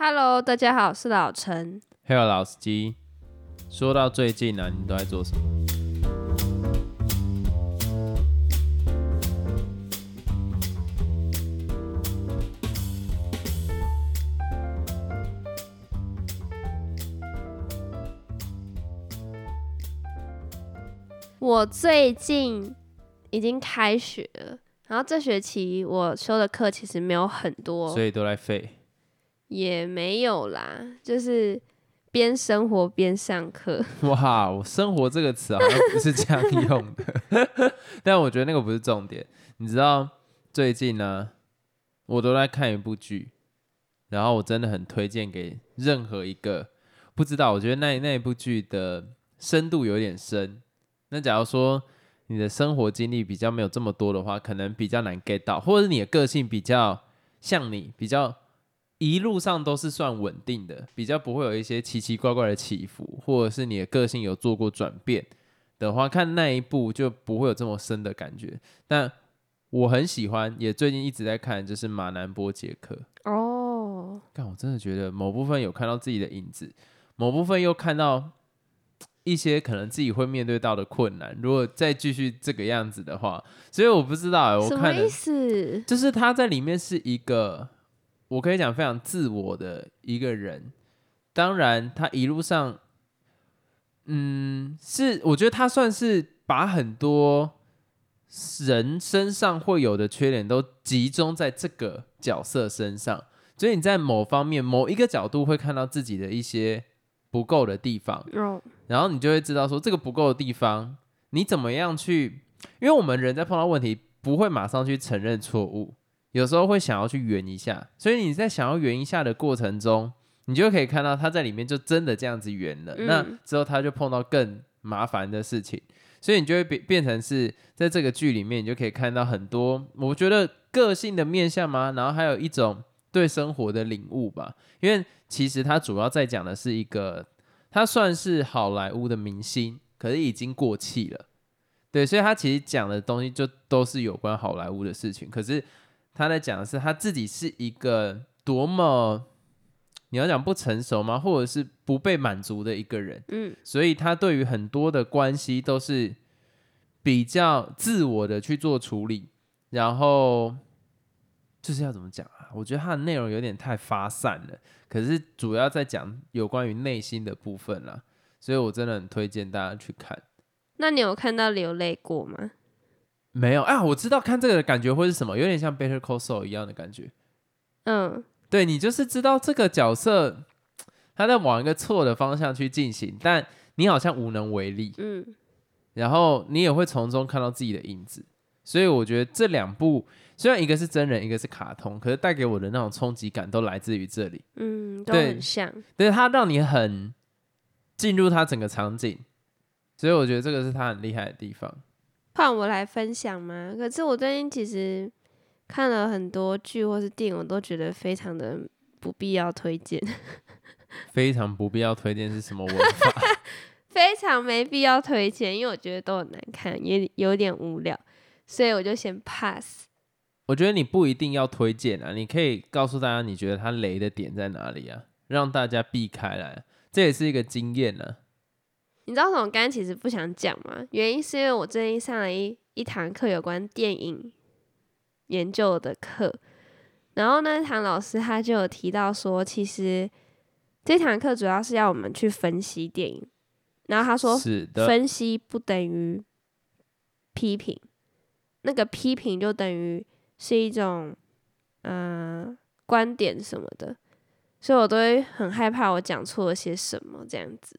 Hello，大家好，我是老陈。Hello，老司机。说到最近呢、你都在做什么？我最近已经开学了，然后这学期我修的课其实没有很多所，以都在废。也没有啦，就是边生活边上课。哇，我生活这个词好像不是这样 用的，但我觉得那个不是重点。你知道最近呢，我都在看一部剧，然后我真的很推荐给任何一个不知道，我觉得那那一部剧的深度有点深。那假如说你的生活经历比较没有这么多的话，可能比较难 get 到，或者是你的个性比较像你，比较一路上都是算稳定的，比较不会有一些奇奇怪怪的起伏，或者是你的个性有做过转变的话，看那一部就不会有这么深的感觉。但我很喜欢，也最近一直在看，就是马南波杰克。哦，但我真的觉得某部分有看到自己的影子，某部分又看到一些可能自己会面对到的困难。如果再继续这个样子的话，所以我不知道欸，我看的意思？就是他在里面是一个，我可以讲非常自我的一个人。当然，他一路上，嗯，是我觉得他算是把很多人身上会有的缺点都集中在这个角色身上，所以你在某方面某一个角度会看到自己的一些不够的地方。哦，然后你就会知道说这个不够的地方，你怎么样去？因为我们人在碰到问题不会马上去承认错误，有时候会想要去圆一下。所以你在想要圆一下的过程中，你就可以看到他在里面就真的这样子圆了。嗯那之后他就碰到更麻烦的事情，所以你就会变变成是在这个剧里面，你就可以看到很多我觉得个性的面相嘛，然后还有一种对生活的领悟吧。因为其实他主要在讲的是一个。他算是好莱坞的明星，可是已经过气了。对，所以他其实讲的东西就都是有关好莱坞的事情。可是他在讲的是他自己是一个多么你要讲不成熟吗？或者是不被满足的一个人。嗯，所以他对于很多的关系都是比较自我的去做处理，然后就是要怎么讲啊？我觉得他的内容有点太发散了，可是主要在讲有关于内心的部分啦，所以我真的很推荐大家去看。那你有看到流泪过吗？没有啊，我知道看这个的感觉会是什么，有点像 Better Call Saul 一样的感觉。嗯，对你就是知道这个角色他在往一个错的方向去进行，但你好像无能为力。嗯，然后你也会从中看到自己的影子。所以我觉得这两部虽然一个是真人，一个是卡通，可是带给我的那种冲击感都来自于这里。嗯，都对很像。对，它让你很进入它整个场景，所以我觉得这个是它很厉害的地方。换我来分享吗？可是我最近其实看了很多剧或是电影，我都觉得非常的不必要推荐，非常不必要推荐是什么文法？非常没必要推荐，因为我觉得都很难看，也有点无聊，所以我就先 pass。我觉得你不一定要推荐啊，你可以告诉大家你觉得它雷的点在哪里啊，让大家避开来，这也是一个经验呢、你知道为什么我刚刚其实不想讲吗？原因是因为我最近上了一一堂课有关电影研究的课，然后那堂老师他就有提到说，其实这堂课主要是要我们去分析电影，然后他说分析不等于批评，那个批评就等于是一种嗯、呃观点什么的，所以我都会很害怕我讲错了些什么这样子。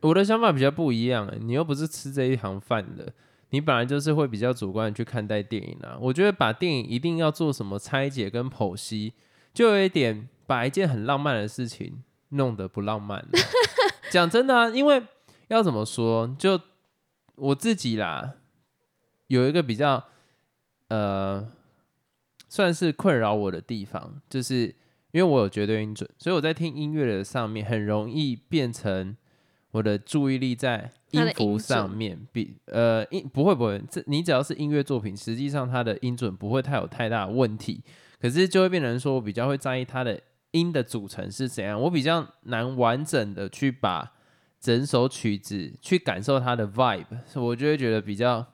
我的想法比较不一样、欸，你又不是吃这一行饭的，你本来就是会比较主观的去看待电影啊。我觉得把电影一定要做什么拆解跟剖析，就有一点把一件很浪漫的事情弄得不浪漫了。讲真的啊，因为要怎么说，就我自己啦，有一个比较呃，算是困扰我的地方，就是因为我有绝对音准，所以我在听音乐的上面很容易变成我的注意力在音符上面，比呃音不会不会，这你只要是音乐作品，实际上它的音准不会太有太大的问题，可是就会变成说我比较会在意它的音的组成是怎样，我比较难完整的去把整首曲子去感受它的 vibe，我就会觉得比较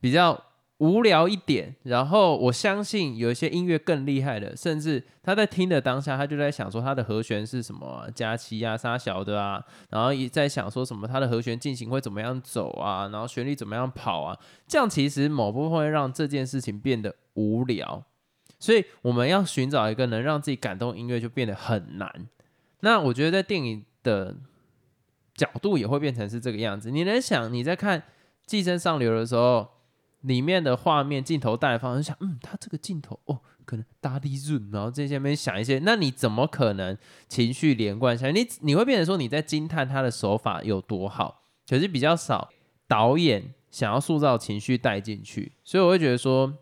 比较无聊一点。然后我相信有一些音乐更厉害的，甚至他在听的当下，他就在想说他的和弦是什么加七啊、沙小的啊，然后也在想说什么他的和弦进行会怎么样走啊，然后旋律怎么样跑啊，这样其实某部分会让这件事情变得无聊。所以我们要寻找一个能让自己感动音乐，就变得很难。那我觉得在电影的角度也会变成是这个样子。你能想你在看《寄生上流》的时候，里面的画面镜头带的方式，想，嗯，他这个镜头哦，可能大地润，然后这些边想一些，那你怎么可能情绪连贯下来？你你会变成说你在惊叹他的手法有多好，可是比较少导演想要塑造情绪带进去，所以我会觉得说。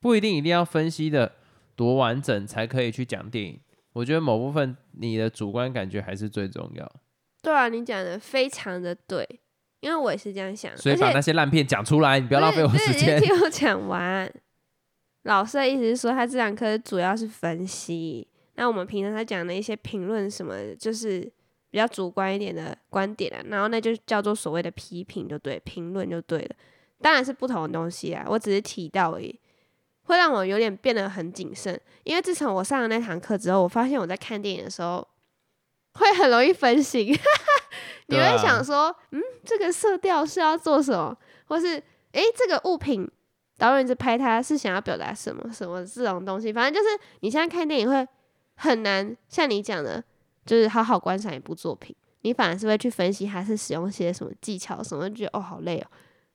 不一定一定要分析的多完整才可以去讲电影。我觉得某部分你的主观感觉还是最重要。对啊，你讲的非常的对，因为我也是这样想。所以把那些烂片讲出来，你不要浪费我时间。听我讲完。老师的意思是说，他这堂课主要是分析。那我们平常他讲的一些评论什么，就是比较主观一点的观点啊。然后那就叫做所谓的批评，就对，评论就对了。当然是不同的东西啊，我只是提到而已。会让我有点变得很谨慎，因为自从我上了那堂课之后，我发现我在看电影的时候会很容易分心。你会想说，嗯，这个色调是要做什么，或是诶，这个物品导演在拍它是想要表达什么什么这种东西。反正就是你现在看电影会很难像你讲的，就是好好观赏一部作品，你反而是会去分析它是使用些什么技巧什么，觉得哦好累哦。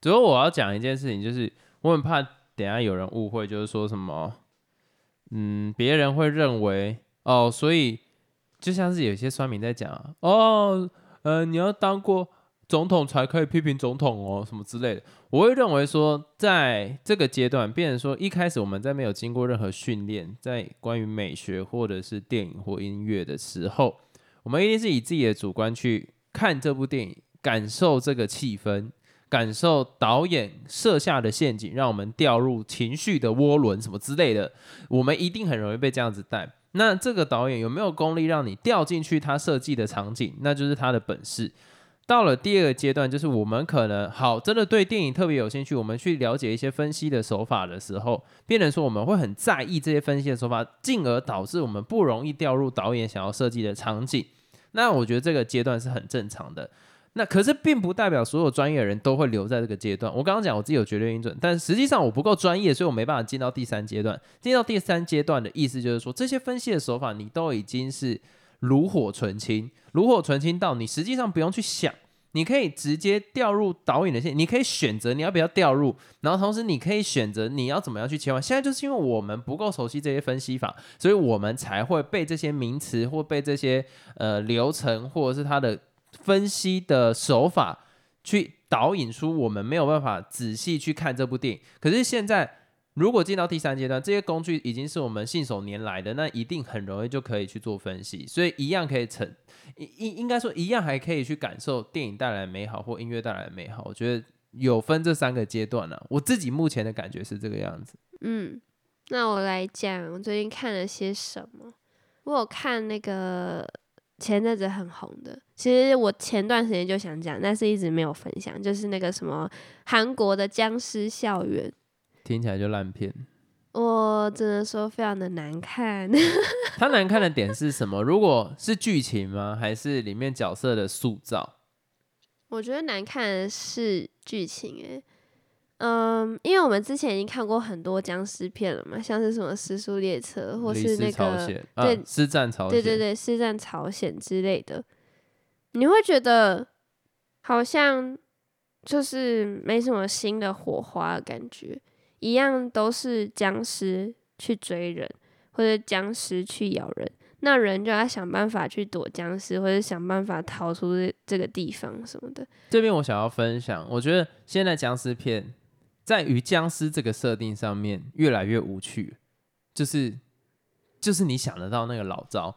主要我要讲一件事情，就是我很怕。等下有人误会，就是说什么，嗯，别人会认为哦，所以就像是有些酸民在讲哦，呃，你要当过总统才可以批评总统哦，什么之类的。我会认为说，在这个阶段，变成说一开始我们在没有经过任何训练，在关于美学或者是电影或音乐的时候，我们一定是以自己的主观去看这部电影，感受这个气氛。感受导演设下的陷阱，让我们掉入情绪的涡轮，什么之类的，我们一定很容易被这样子带。那这个导演有没有功力让你掉进去他设计的场景，那就是他的本事。到了第二个阶段，就是我们可能好真的对电影特别有兴趣，我们去了解一些分析的手法的时候，变成说我们会很在意这些分析的手法，进而导致我们不容易掉入导演想要设计的场景。那我觉得这个阶段是很正常的。那可是并不代表所有专业的人都会留在这个阶段。我刚刚讲我自己有绝对音准，但实际上我不够专业，所以我没办法进到第三阶段。进到第三阶段的意思就是说，这些分析的手法你都已经是炉火纯青，炉火纯青到你实际上不用去想，你可以直接掉入导演的线，你可以选择你要不要掉入，然后同时你可以选择你要怎么样去切换。现在就是因为我们不够熟悉这些分析法，所以我们才会被这些名词或被这些呃流程或者是它的。分析的手法去导引出我们没有办法仔细去看这部电影。可是现在，如果进到第三阶段，这些工具已经是我们信手拈来的，那一定很容易就可以去做分析。所以一样可以成，应应该说一样还可以去感受电影带来的美好或音乐带来的美好。我觉得有分这三个阶段呢。我自己目前的感觉是这个样子。嗯，那我来讲，我最近看了些什么？我有看那个。前阵子很红的，其实我前段时间就想讲，但是一直没有分享，就是那个什么韩国的僵尸校园，听起来就烂片。我只能说非常的难看。它难看的点是什么？如果是剧情吗？还是里面角色的塑造？我觉得难看的是剧情，诶。嗯，因为我们之前已经看过很多僵尸片了嘛，像是什么《失速列车》或是那个对《失战朝鲜》对对对《失战朝鲜》之类的，你会觉得好像就是没什么新的火花的感觉，一样都是僵尸去追人或者僵尸去咬人，那人就要想办法去躲僵尸或者想办法逃出这个地方什么的。这边我想要分享，我觉得现在僵尸片。在于僵尸这个设定上面越来越无趣，就是就是你想得到那个老招，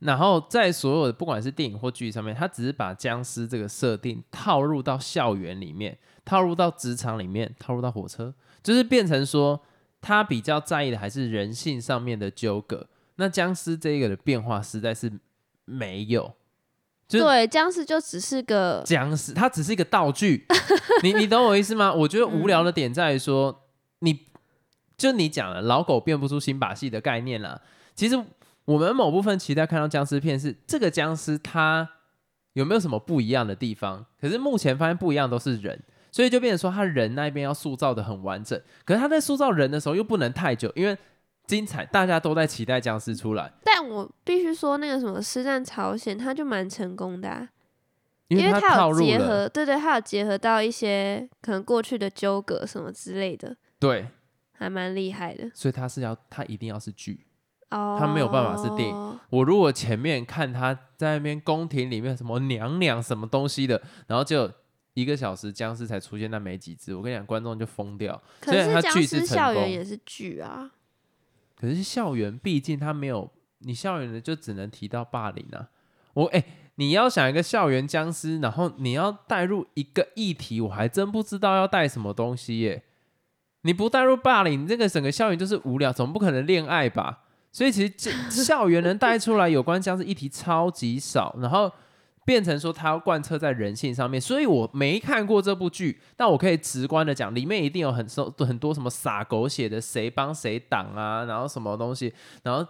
然后在所有的不管是电影或剧上面，他只是把僵尸这个设定套入到校园里面，套入到职场里面，套入到火车，就是变成说他比较在意的还是人性上面的纠葛，那僵尸这个的变化实在是没有，就对，僵尸就只是个僵尸它只是一个道具，你你懂我意思吗？我觉得无聊的点在于说，你就你讲了老狗变不出新把戏的概念啦。其实我们某部分期待看到僵尸片是这个僵尸它有没有什么不一样的地方？可是目前发现不一样都是人，所以就变成说他人那边要塑造的很完整，可是他在塑造人的时候又不能太久，因为精彩大家都在期待僵尸出来，但我必须说，那个什么《师战朝鲜》，它就蛮成功的、啊，因为它有结合，对对，它有结合到一些可能过去的纠葛什么之类的，对，还蛮厉害的。所以它是要它一定要是剧。哦，它没有办法是电影。我如果前面看他在那边宫廷里面什么娘娘什么东西的，然后就一个小时僵尸才出现那没几只，我跟你讲，观众就疯掉。可是僵尸校园也是剧啊，可是校园毕竟它没有，你校园的就只能提到霸凌啊。我哎、你要想一个校园僵尸，然后你要带入一个议题，我还真不知道要带什么东西耶。你不带入霸凌，你这个整个校园就是无聊，总不可能恋爱吧？所以其实这校园能带出来有关僵尸议题超级少，然后变成说他要贯彻在人性上面。所以我没看过这部剧，但我可以直观的讲，里面一定有很多很多什么撒狗血的，谁帮谁挡啊，然后什么东西，然后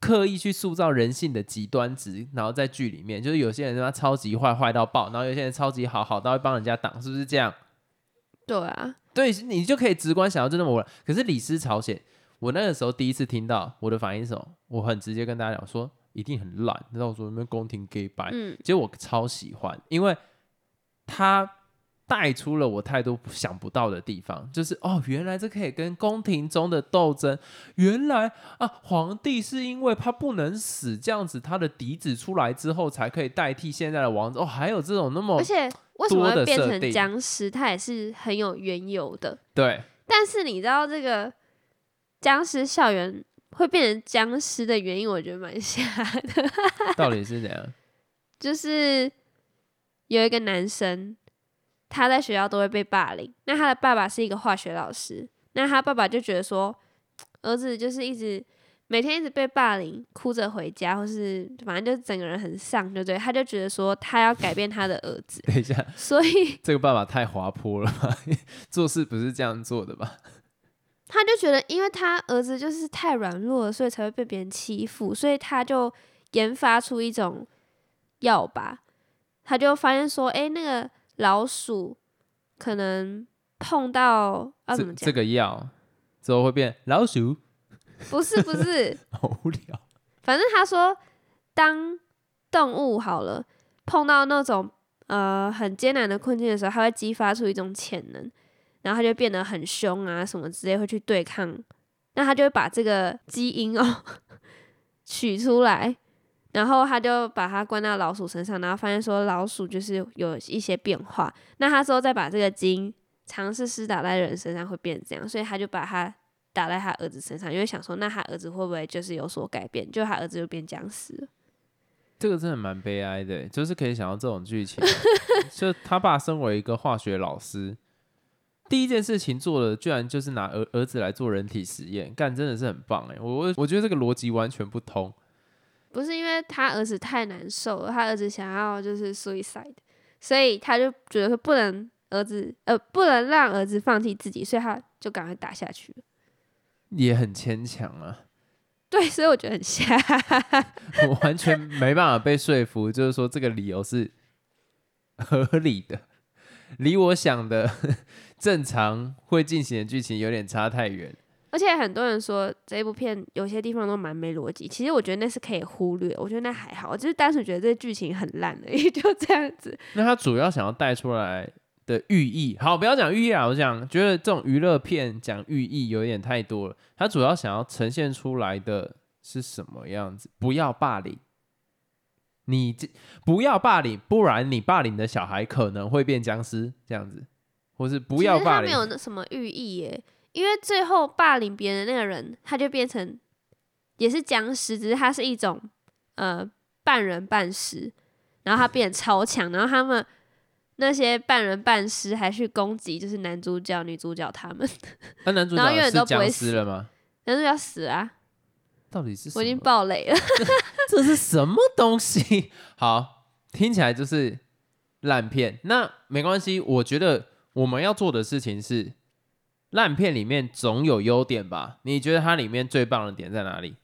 刻意去塑造人性的极端值，然后在剧里面，就是有些人他超级坏，坏到爆，然后有些人超级好，好到会帮人家挡，是不是这样？对啊，对你就可以直观想到就那么。可是李斯朝鲜，我那个时候第一次听到，我的反应是什么？我很直接跟大家讲说，一定很烂。你知道我说有没有宫廷 gay 白？嗯，结果我超喜欢，因为他带出了我太多想不到的地方，就是哦，原来这可以跟宫廷中的斗争，原来啊，皇帝是因为他不能死，这样子他的嫡子出来之后才可以代替现在的王子。哦，还有这种那么而且为什么会变成僵尸，它也是很有缘由的。对但是你知道这个僵尸校园会变成僵尸的原因，我觉得蛮 吓的。到底是怎样？就是有一个男生，他在学校都会被霸凌。那他的爸爸是一个化学老师，那他爸爸就觉得说，儿子就是一直每天一直被霸凌，哭着回家，或是反正就是整个人很丧，对不对？他就觉得说他要改变他的儿子，等一下，所以这个爸爸太滑坡了吧？做事不是这样做的吧？他就觉得，因为他儿子就是太软弱了，所以才会被别人欺负，所以他就研发出一种药吧。他就发现说，诶，那个老鼠可能碰到要怎么讲？这这个药之后会变老鼠，不是不是，好无聊。反正他说，当动物好了碰到那种呃很艰难的困境的时候，它会激发出一种潜能，然后他就变得很凶啊什么之类，会去对抗。那他就会把这个基因哦 取出来，然后他就把它关到老鼠身上，然后发现说老鼠就是有一些变化。那他之后再把这个基因尝试施打在人身上会变这样，所以他就把它打在他儿子身上，因为想说那他儿子会不会就是有所改变，就他儿子就变僵尸了。这个真的蛮悲哀的，就是可以想到这种剧情。就他爸身为一个化学老师，第一件事情做的居然就是拿儿儿子来做人体实验，干真的是很棒哎！我我我觉得这个逻辑完全不通。不是因为他儿子太难受了，他儿子想要就是 suicide，所以他就觉得说不能儿子呃不能让儿子放弃自己，所以他就赶快打下去了。也很牵强啊，对，所以我觉得很瞎。我完全没办法被说服，就是说这个理由是合理的，离我想的 正常会进行的剧情有点差太远。而且很多人说这部片有些地方都蛮没逻辑，其实我觉得那是可以忽略，我觉得那还好，我就是单纯觉得这剧情很烂而已，就这样子。那他主要想要带出来的寓意，好，不要讲寓意啊，我讲觉得这种娱乐片讲寓意有点太多了。他主要想要呈现出来的是什么样子？不要霸凌，你这不要霸凌，不然你霸凌的小孩可能会变僵尸，这样子，或是不要霸凌其实他没。有那什么寓意耶，因为最后霸凌别人的那个人，他就变成也是僵尸，只是他是一种呃半人半尸，然后他变得超强，然后他们那些半人半尸还去攻击，就是男主角、女主角他们，那男主 角是远都不会僵尸死了吗？男主角死啊，到底是什我已经？爆雷了。这是什么东西？好，听起来就是烂片。那没关系，我觉得我们要做的事情是，烂片里面总有优点吧？你觉得它里面最棒的点在哪里？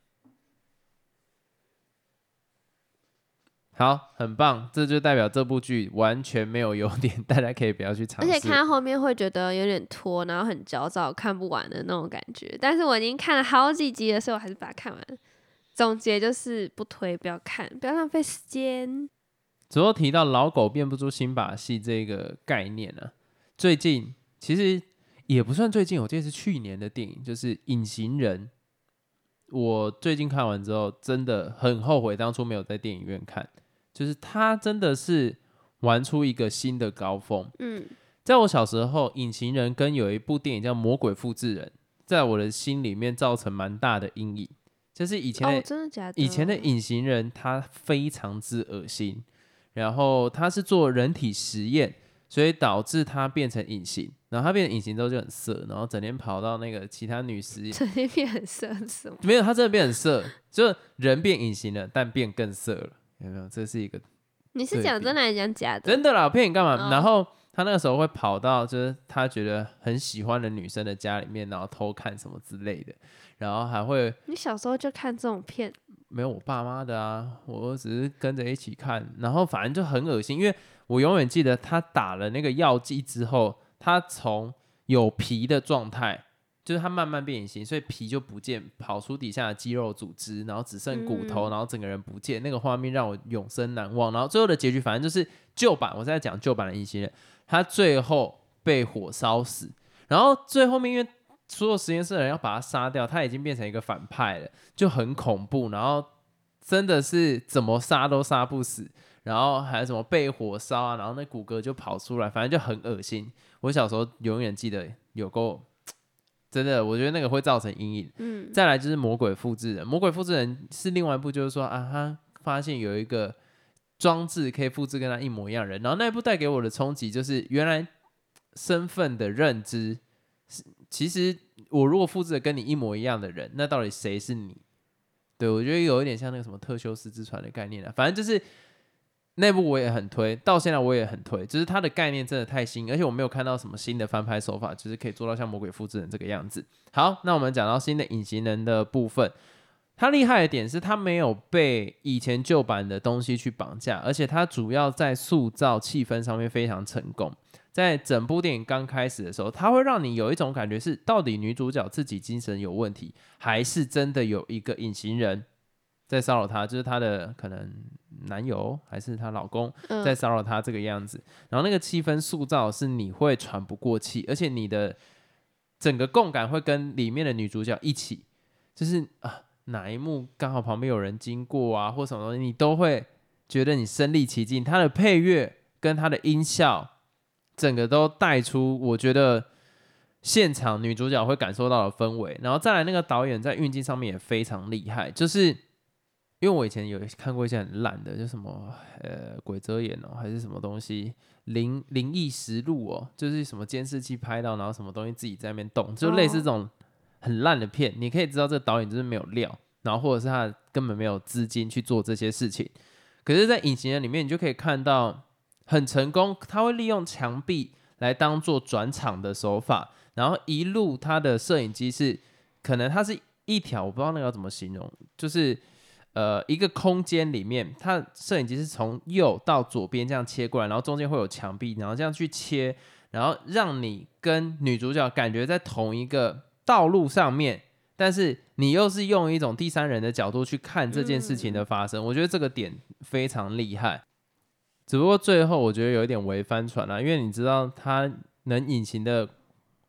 好，很棒，这就代表这部剧完全没有优点，大家可以不要去尝试。而且看到后面会觉得有点拖，然后很焦躁，看不完的那种感觉。但是我已经看了好几集了，所以，我还是把它看完。总结就是不推，不要看，不要浪费时间。最后提到老狗变不出新把戏这个概念呢、最近其实也不算最近，我记得是去年的电影，就是《隐形人》。我最近看完之后，真的很后悔当初没有在电影院看，就是他真的是玩出一个新的高峰。嗯，在我小时候，《隐形人》跟有一部电影叫《魔鬼复制人》，在我的心里面造成蛮大的阴影。就是以前的哦，真的假的？以前的隐形人他非常之恶心，然后他是做人体实验，所以导致他变成隐形，然后他变成隐形之后就很色，然后整天跑到那个其他女实验，整天变很色是什么？没有他真的变很色，就人变隐形了，但变更色了，有没有？这是一个你是讲真的还是讲假的？真的啦，我骗你干嘛？哦然后他那个时候会跑到就是他觉得很喜欢的女生的家里面，然后偷看什么之类的，然后还会你小时候就看这种片，没有我爸妈的啊，我只是跟着一起看，然后反正就很恶心，因为我永远记得他打了那个药剂之后，他从有皮的状态，就是它慢慢变隐形，所以皮就不见，跑出底下的肌肉组织，然后只剩骨头，嗯然后整个人不见，那个画面让我永生难忘。然后最后的结局，反正就是旧版，我在讲旧版的隐形人，他最后被火烧死，然后最后面因为所有实验室的人要把他杀掉，他已经变成一个反派了。就很恐怖，然后真的是怎么杀都杀不死，然后还有什么被火烧啊，然后那骨骼就跑出来，反正就很恶心。我小时候永远记得有够，真的，我觉得那个会造成阴影。嗯，再来就是魔鬼复制人，魔鬼复制人是另外一部，就是说啊，他发现有一个装置可以复制跟他一模一样的人，然后那一部带给我的冲击就是原来身份的认知是，其实我如果复制了跟你一模一样的人，那到底谁是你？对我觉得有一点像那个什么特修斯之船的概念啊，反正就是那部我也很推，到现在我也很推，就是它的概念真的太新，而且我没有看到什么新的翻拍手法，就是可以做到像魔鬼复制人这个样子。好，那我们讲到新的隐形人的部分，它厉害的点是它没有被以前旧版的东西去绑架，而且它主要在塑造气氛上面非常成功。在整部电影刚开始的时候，它会让你有一种感觉是，到底女主角自己精神有问题，还是真的有一个隐形人在骚扰她，就是她的可能男友还是她老公嗯在骚扰她这个样子。然后那个气氛塑造是你会喘不过气，而且你的整个共感会跟里面的女主角一起，就是啊哪一幕刚好旁边有人经过啊，或什么东西，你都会觉得你身临其境。它的配乐跟它的音效，整个都带出我觉得现场女主角会感受到的氛围。然后再来那个导演在运镜上面也非常厉害，就是因为我以前有看过一些很烂的，就什么呃鬼遮眼哦，还是什么东西灵灵异实录哦，就是什么监视器拍到，然后什么东西自己在那边动，就类似这种很烂的片，你可以知道这个导演就是没有料，然后或者是他根本没有资金去做这些事情。可是，在隐形人里面，你就可以看到很成功，他会利用墙壁来当做转场的手法，然后一路他的摄影机是可能它是一条，我不知道那个要怎么形容，就是呃一个空间里面，它摄影机是从右到左边这样切过来，然后中间会有墙壁，然后这样去切，然后让你跟女主角感觉在同一个道路上面，但是你又是用一种第三人的角度去看这件事情的发生，我觉得这个点非常厉害。只不过最后我觉得有一点违翻船啊、因为你知道它能隐形的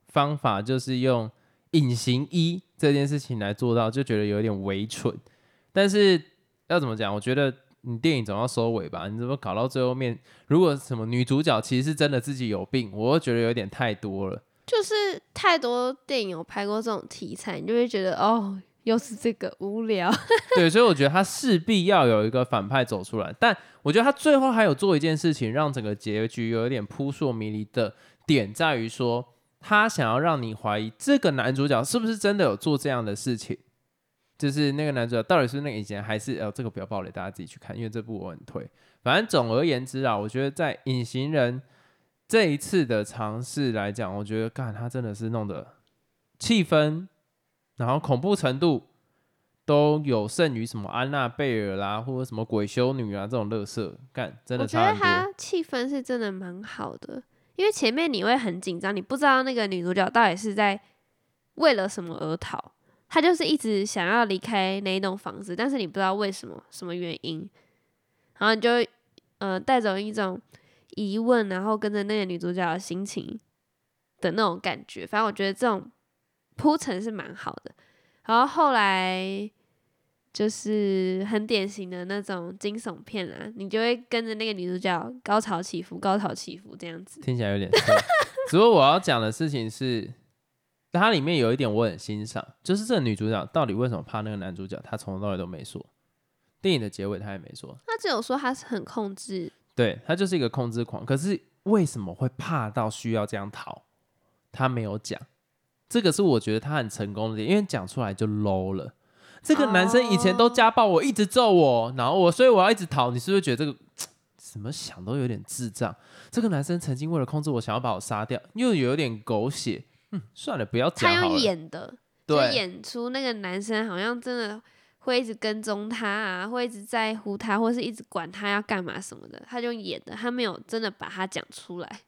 方法就是用隐形衣这件事情来做到，就觉得有点微蠢。但是要怎么讲？我觉得你电影总要收尾吧？你怎么搞到最后面？如果什么女主角其实是真的自己有病，我又觉得有点太多了。就是太多电影有拍过这种题材，你就会觉得哦，又是这个无聊。对，所以我觉得他势必要有一个反派走出来，但我觉得他最后还有做一件事情，让整个结局有一点扑朔迷离的点在于说，他想要让你怀疑这个男主角是不是真的有做这样的事情。就是那个男主角到底是那个以前还是呃这个不要暴雷，大家自己去看，因为这部我很推。反正总而言之啊，我觉得在隐形人这一次的尝试来讲，我觉得干他真的是弄的气氛，然后恐怖程度都有胜于什么安娜贝尔啦，或者什么鬼修女啊这种乐色，干真的我觉得。他气氛是真的蛮好的，因为前面你会很紧张，你不知道那个女主角到底是在为了什么而逃，他就是一直想要离开那一栋房子，但是你不知道为什么什么原因，然后你就会呃带着一种疑问，然后跟着那个女主角的心情的那种感觉，反正我觉得这种铺陈是蛮好的，然后后来。就是很典型的那种惊悚片啊，你就会跟着那个女主角高潮起伏、高潮起伏这样子。听起来有点。只不过我要讲的事情是，它里面有一点我很欣赏，就是这个女主角到底为什么怕那个男主角，她从头到尾都没说。电影的结尾她也没说，她只有说她是很控制，对她就是一个控制狂。可是为什么会怕到需要这样逃？她没有讲。这个是我觉得她很成功的点，因为讲出来就 low 了。这个男生以前都家暴我，一直揍我，然后我，所以我要一直逃。你是不是觉得这个怎么想都有点智障？这个男生曾经为了控制我，想要把我杀掉，又有点狗血。嗯，算了，不要讲他用演的，就对，演出那个男生好像真的会一直跟踪他啊，会一直在乎他，或是一直管他要干嘛什么的。他就演的，他没有真的把他讲出来。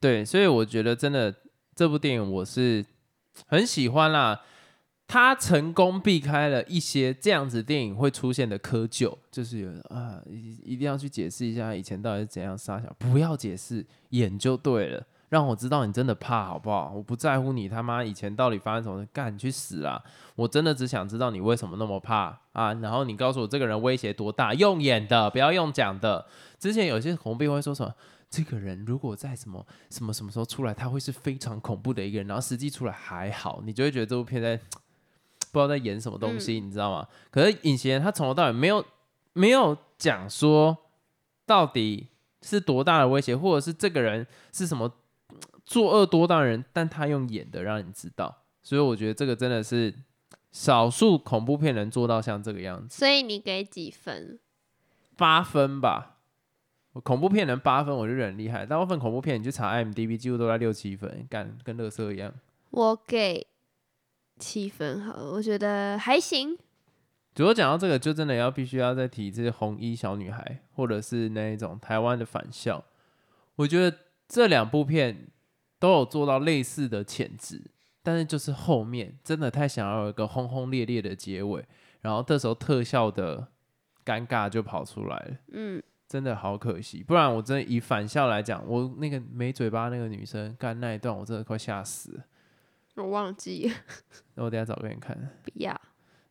对，所以我觉得真的这部电影我是很喜欢啦。他成功避开了一些这样子电影会出现的窠臼，就是有啊，一一定要去解释一下以前到底是怎样杀小，不要解释，演就对了，让我知道你真的怕好不好？我不在乎你他妈以前到底发生什么，干你去死啊！我真的只想知道你为什么那么怕啊！然后你告诉我这个人威胁多大，用演的，不要用讲的。之前有些恐怖片会说什么，这个人如果在什么什么什么时候出来，他会是非常恐怖的一个人，然后实际出来还好，你就会觉得这部片在。不知道在演什么东西，你知道吗？可是隐形人他从头到尾没有没有讲说到底是多大的威胁，或者是这个人是什么作恶多端的人，但他用演的让你知道，所以我觉得这个真的是少数恐怖片能做到像这个样子。所以你给几分？八分吧。恐怖片能八分，我就很厉害。大部分恐怖片你去查 IMDB，几乎都在六七分，干跟乐色一样。我给。七分好，我觉得还行。主要讲到这个，就真的要必须要再提这些红衣小女孩，或者是那一种台湾的返校。我觉得这两部片都有做到类似的潜质，但是就是后面真的太想要有一个轰轰烈烈的结尾，然后这时候特效的尴尬就跑出来了。嗯，真的好可惜。不然我真的以返校来讲，我那个没嘴巴那个女生干那一段，我真的快吓死了。我忘记，那我等下找给你看。不要。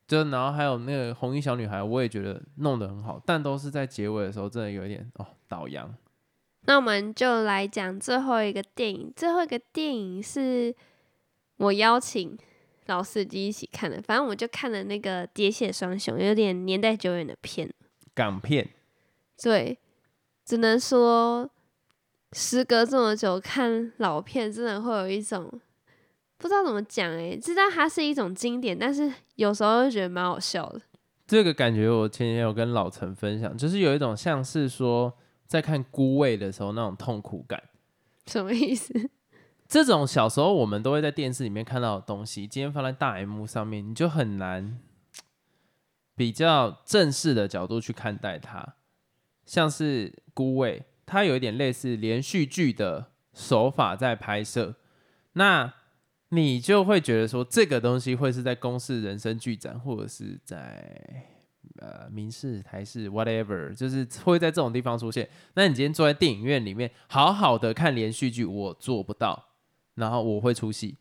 就然后还有那个红衣小女孩，我也觉得弄得很好，但都是在结尾的时候，真的有一点哦倒洋。那我们就来讲最后一个电影，最后一个电影是我邀请老司机一起看的，反正我就看了那个《喋血双雄》，有点年代久远的片，港片。对，只能说时隔这么久看老片，真的会有一种。不知道怎么讲哎，知道它是一种经典，但是有时候又觉得蛮好笑的。这个感觉我前几天有跟老陈分享，就是有一种像是说在看《孤味》的时候那种痛苦感。什么意思？这种小时候我们都会在电视里面看到的东西，今天放在大荧幕上面，你就很难比较正式的角度去看待它。像是《孤味》，它有一点类似连续剧的手法在拍摄，那。你就会觉得说这个东西会是在公视人生剧展，或者是在呃民视、台视 whatever，就是会在这种地方出现。那你今天坐在电影院里面，好好的看连续剧，我做不到，然后我会出戏。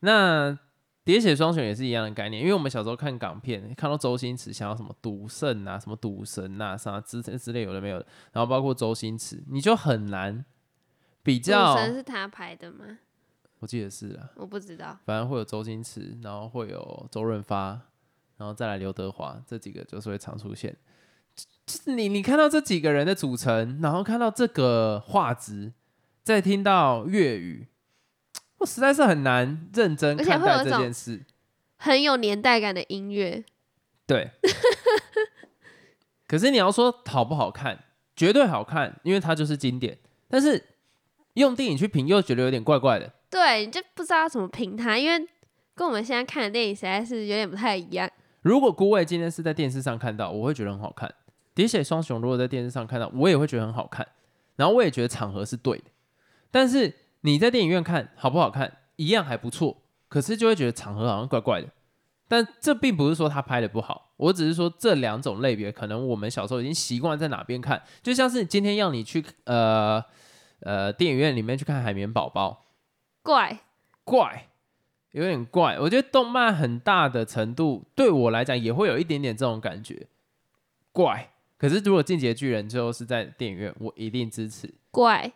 那《喋血双雄》也是一样的概念，因为我们小时候看港片，看到周星驰想要什么赌圣啊、什么赌神啊、啥之之类有的没有的，然后包括周星驰，你就很难比较。赌神是他拍的吗？我记得是啊，我不知道。反正会有周星驰，然后会有周润发，然后再来刘德华，这几个就是会常出现。你你看到这几个人的组成，然后看到这个画质，再听到粤语，我实在是很难认真看待这件事。很有年代感的音乐，对。可是你要说好不好看，绝对好看，因为它就是经典。但是用电影去评，又觉得有点怪怪的。对，你就不知道怎么评它，因为跟我们现在看的电影实在是有点不太一样。如果孤味今天是在电视上看到，我会觉得很好看。喋血双雄如果在电视上看到，我也会觉得很好看。然后我也觉得场合是对的。但是你在电影院看好不好看，一样还不错。可是就会觉得场合好像怪怪的。但这并不是说他拍的不好，我只是说这两种类别，可能我们小时候已经习惯在哪边看。就像是今天要你去呃呃电影院里面去看《海绵宝宝》，怪怪，有点怪。我觉得动漫很大的程度对我来讲也会有一点点这种感觉，怪。可是如果《进阶巨人》最后是在电影院，我一定支持。怪，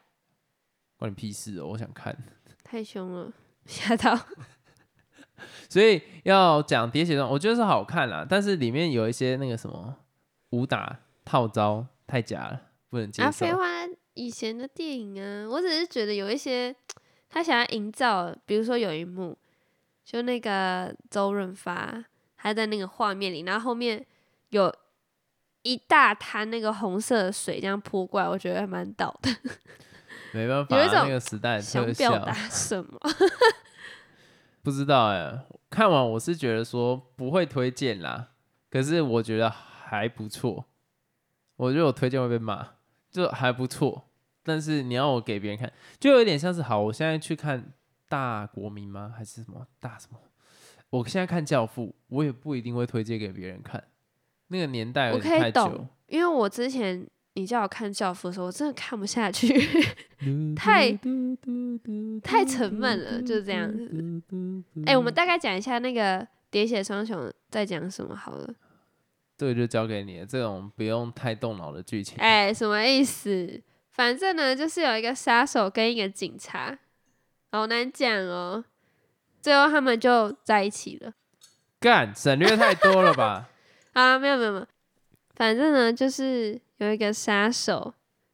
关你屁事哦！我想看，太凶了，吓到。所以要讲喋血中，我觉得是好看啦，但是里面有一些那个什么武打套招太假了，不能接受。啊，废话，以前的电影啊，我只是觉得有一些他想要营造，比如说有一幕，就那个周润发还在那个画面里，然后后面有一大滩那个红色的水这样泼过来，我觉得蛮倒的。没办法，有一种那个时代想表达，什么？不知道哎。看完我是觉得说不会推荐啦，可是我觉得还不错。我觉得我推荐会被骂，就还不错。但是你要我给别人看，就有点像是好，我现在去看大国民吗？还是什么大什么？我现在看教父，我也不一定会推荐给别人看。那个年代有我可以懂，，因为我之前你叫我看《教父》的时候，我真的看不下去，太太沉闷了，就是这样子。哎、我们大概讲一下那个《喋血双雄》在讲什么好了。这个就交给你了，这种不用太动脑的剧情。哎、什么意思？反正呢，就是有一个杀手跟一个警察，好难讲哦。最后他们就在一起了。干省略太多了吧？啊，没有没有没有，反正呢，就是有一个杀手，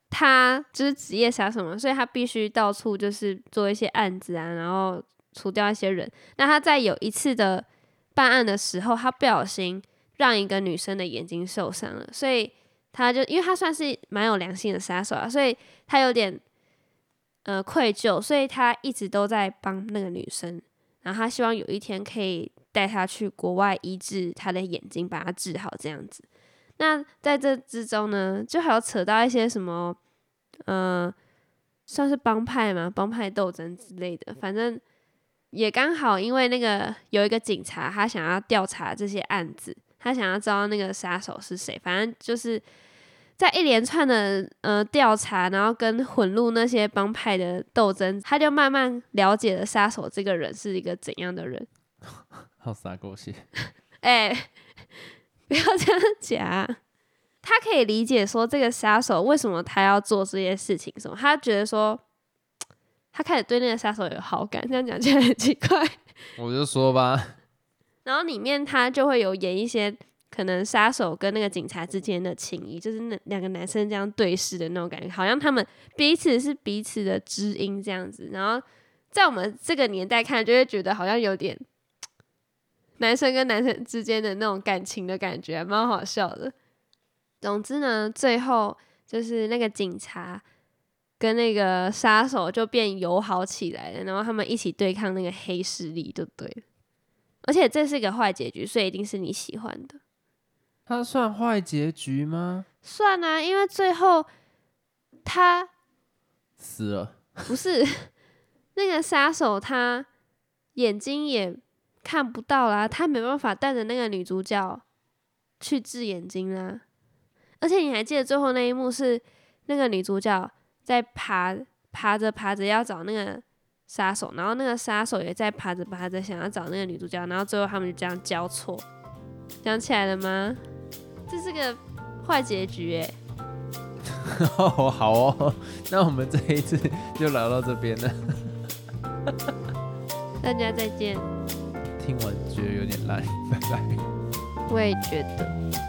他就是职业杀手嘛，所以他必须到处就是做一些案子啊，然后除掉一些人。那他在有一次的办案的时候，他不小心让一个女生的眼睛受伤了，所以他就因为他算是蛮有良心的杀手啊，所以他有点呃愧疚，所以他一直都在帮那个女生，然后他希望有一天可以带她去国外医治她的眼睛，把她治好这样子。那在这之中呢，就还有扯到一些什么，呃，算是帮派嘛，帮派斗争之类的。反正也刚好，因为那个有一个警察，他想要调查这些案子，他想要知道那个杀手是谁。反正就是在一连串的呃调查，然后跟混入那些帮派的斗争，他就慢慢了解了杀手这个人是一个怎样的人。好傻狗血。哎、不要这样讲。他可以理解说这个杀手为什么他要做这些事情，什么他觉得说他开始对那个杀手有好感，这样讲起来很奇怪。我就说吧，然后里面他就会有演一些可能杀手跟那个警察之间的情谊，就是那两个男生这样对视的那种感觉，好像他们彼此是彼此的知音这样子。然后在我们这个年代看，就会觉得好像有点男生跟男生之间的那种感情的感觉，蛮好笑的。总之呢，最后就是那个警察跟那个杀手就变友好起来了，然后他们一起对抗那个黑势力，对不对。而且这是一个坏结局，所以一定是你喜欢的。它算坏结局吗？算啊，因为最后他死了，不 是那个杀手，他眼睛也看不到啦，他没办法带着那个女主角去治眼睛啦。而且你还记得最后那一幕是那个女主角在爬爬着爬着要找那个杀手，然后那个杀手也在爬着爬着想要找那个女主角，然后最后他们就这样交错。想起来了吗？这是个坏结局哎、哦，好哦，那我们这一次就聊到这边了。大家再见，听完觉得有点烂，拜拜。我也觉得。